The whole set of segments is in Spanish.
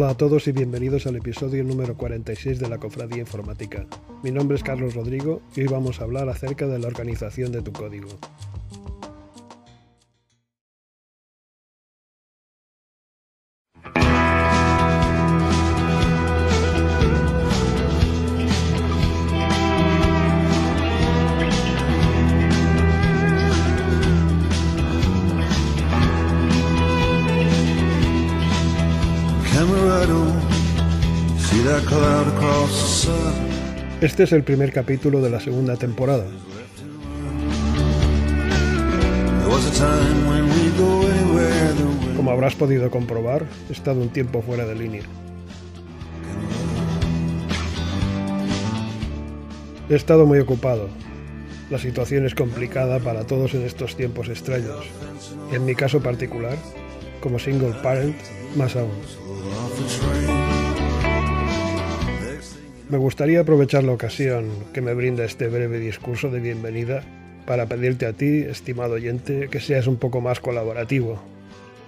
Hola a todos y bienvenidos al episodio número 46 de la Cofradía Informática. Mi nombre es Carlos Rodrigo y hoy vamos a hablar acerca de la organización de tu código. Este es el primer capítulo de la segunda temporada. Como habrás podido comprobar, he estado un tiempo fuera de línea. He estado muy ocupado. La situación es complicada para todos en estos tiempos extraños. En mi caso particular, como single parent, más aún. Me gustaría aprovechar la ocasión que me brinda este breve discurso de bienvenida para pedirte a ti, estimado oyente, que seas un poco más colaborativo.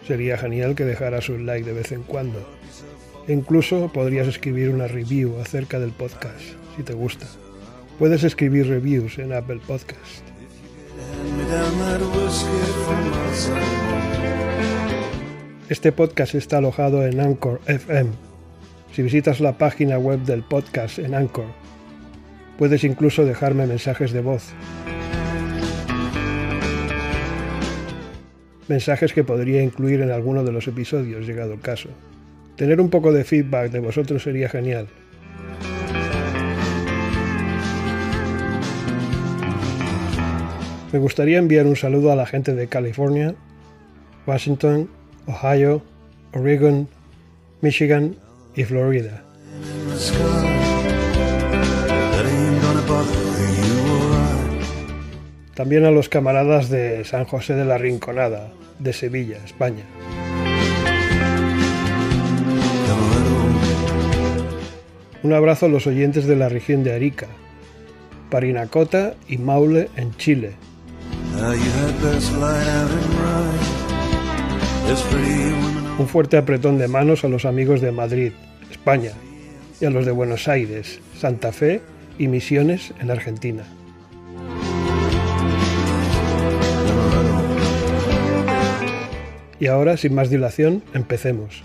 Sería genial que dejaras un like de vez en cuando. E incluso podrías escribir una review acerca del podcast, si te gusta. Puedes escribir reviews en Apple Podcast. Este podcast está alojado en Anchor FM si visitas la página web del podcast en Anchor, puedes incluso dejarme mensajes de voz. Mensajes que podría incluir en alguno de los episodios, llegado el caso. Tener un poco de feedback de vosotros sería genial. Me gustaría enviar un saludo a la gente de California, Washington, Ohio, Oregon, Michigan y Florida. También a los camaradas de San José de la Rinconada, de Sevilla, España. Un abrazo a los oyentes de la región de Arica, Parinacota y Maule en Chile. Un fuerte apretón de manos a los amigos de Madrid, España, y a los de Buenos Aires, Santa Fe y Misiones en Argentina. Y ahora, sin más dilación, empecemos.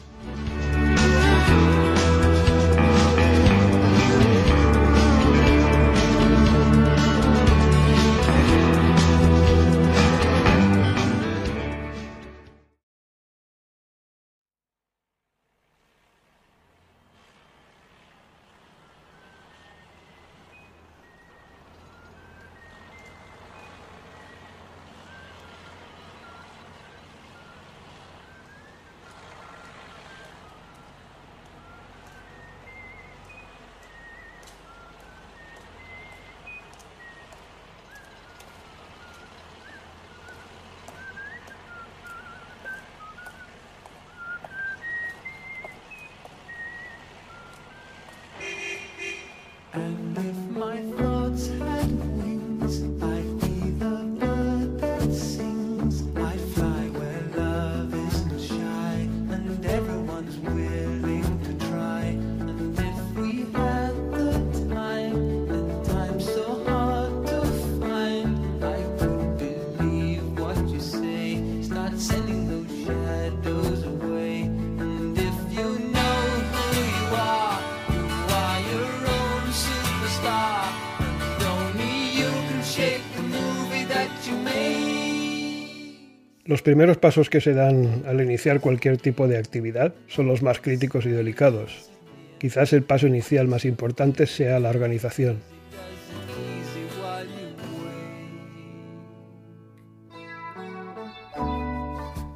Los primeros pasos que se dan al iniciar cualquier tipo de actividad son los más críticos y delicados. Quizás el paso inicial más importante sea la organización.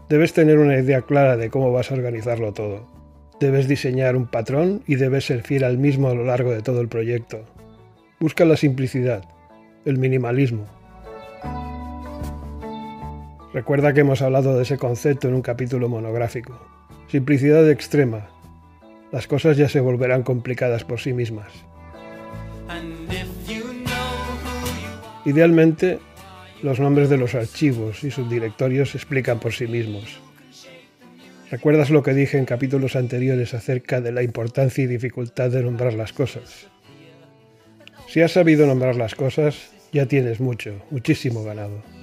Debes tener una idea clara de cómo vas a organizarlo todo. Debes diseñar un patrón y debes ser fiel al mismo a lo largo de todo el proyecto. Busca la simplicidad, el minimalismo, Recuerda que hemos hablado de ese concepto en un capítulo monográfico. Simplicidad extrema. Las cosas ya se volverán complicadas por sí mismas. Idealmente, los nombres de los archivos y sus directorios se explican por sí mismos. ¿Recuerdas lo que dije en capítulos anteriores acerca de la importancia y dificultad de nombrar las cosas? Si has sabido nombrar las cosas, ya tienes mucho, muchísimo ganado.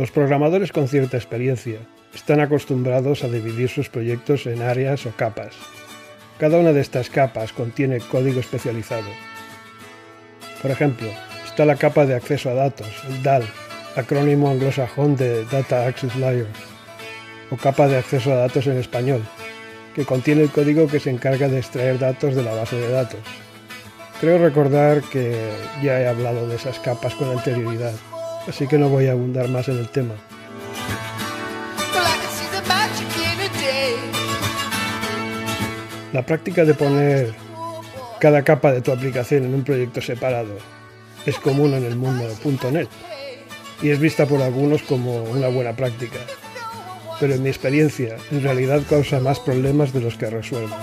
Los programadores con cierta experiencia están acostumbrados a dividir sus proyectos en áreas o capas. Cada una de estas capas contiene código especializado. Por ejemplo, está la capa de acceso a datos, el DAL, acrónimo anglosajón de Data Access Layer, o capa de acceso a datos en español, que contiene el código que se encarga de extraer datos de la base de datos. Creo recordar que ya he hablado de esas capas con anterioridad, así que no voy a abundar más en el tema. La práctica de poner cada capa de tu aplicación en un proyecto separado es común en el mundo .NET y es vista por algunos como una buena práctica, pero en mi experiencia en realidad causa más problemas de los que resuelve.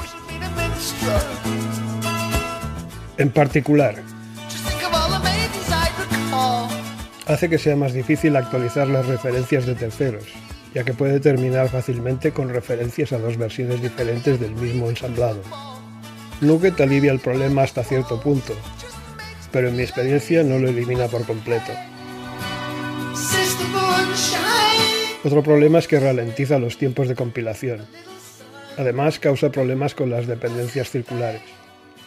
En particular, hace que sea más difícil actualizar las referencias de terceros, ya que puede terminar fácilmente con referencias a dos versiones diferentes del mismo ensamblado. Nugget alivia el problema hasta cierto punto, pero en mi experiencia no lo elimina por completo. Otro problema es que ralentiza los tiempos de compilación. Además, causa problemas con las dependencias circulares.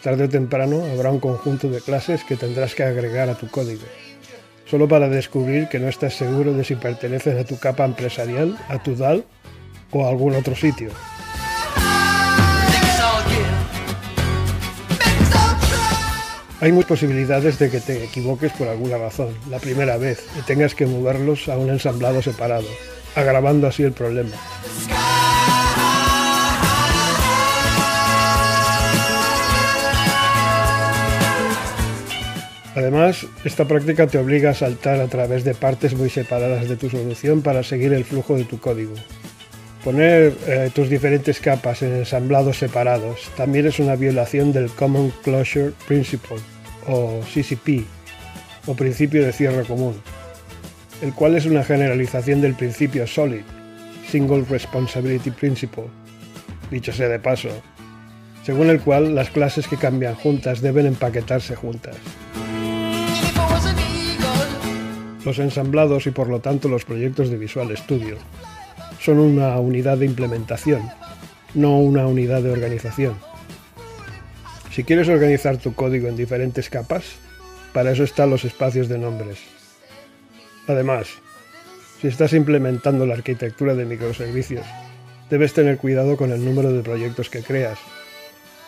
Tarde o temprano habrá un conjunto de clases que tendrás que agregar a tu código, solo para descubrir que no estás seguro de si pertenecen a tu capa empresarial, a tu DAL o a algún otro sitio. Hay muchas posibilidades de que te equivoques por alguna razón, la primera vez, y tengas que moverlos a un ensamblado separado, agravando así el problema. Además, esta práctica te obliga a saltar a través de partes muy separadas de tu solución para seguir el flujo de tu código. Poner eh, tus diferentes capas en ensamblados separados también es una violación del Common Closure Principle, o CCP, o principio de cierre común, el cual es una generalización del principio SOLID, Single Responsibility Principle, dicho sea de paso, según el cual las clases que cambian juntas deben empaquetarse juntas. Los ensamblados y por lo tanto los proyectos de Visual Studio son una unidad de implementación, no una unidad de organización. Si quieres organizar tu código en diferentes capas, para eso están los espacios de nombres. Además, si estás implementando la arquitectura de microservicios, debes tener cuidado con el número de proyectos que creas,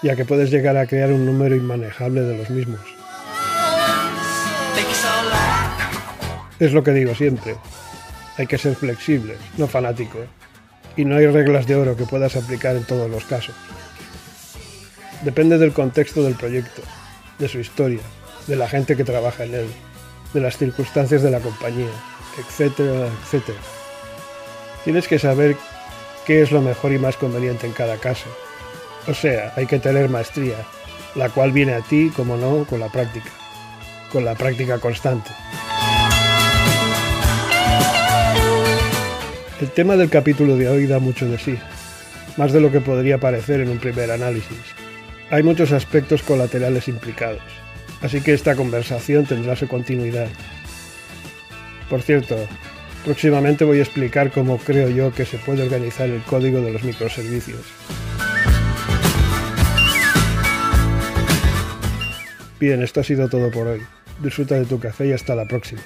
ya que puedes llegar a crear un número inmanejable de los mismos. Es lo que digo siempre, hay que ser flexible, no fanático. Y no hay reglas de oro que puedas aplicar en todos los casos. Depende del contexto del proyecto, de su historia, de la gente que trabaja en él, de las circunstancias de la compañía, etcétera, etcétera. Tienes que saber qué es lo mejor y más conveniente en cada caso. O sea, hay que tener maestría, la cual viene a ti, como no, con la práctica, con la práctica constante. El tema del capítulo de hoy da mucho de sí, más de lo que podría parecer en un primer análisis. Hay muchos aspectos colaterales implicados, así que esta conversación tendrá su continuidad. Por cierto, próximamente voy a explicar cómo creo yo que se puede organizar el código de los microservicios. Bien, esto ha sido todo por hoy. Disfruta de tu café y hasta la próxima.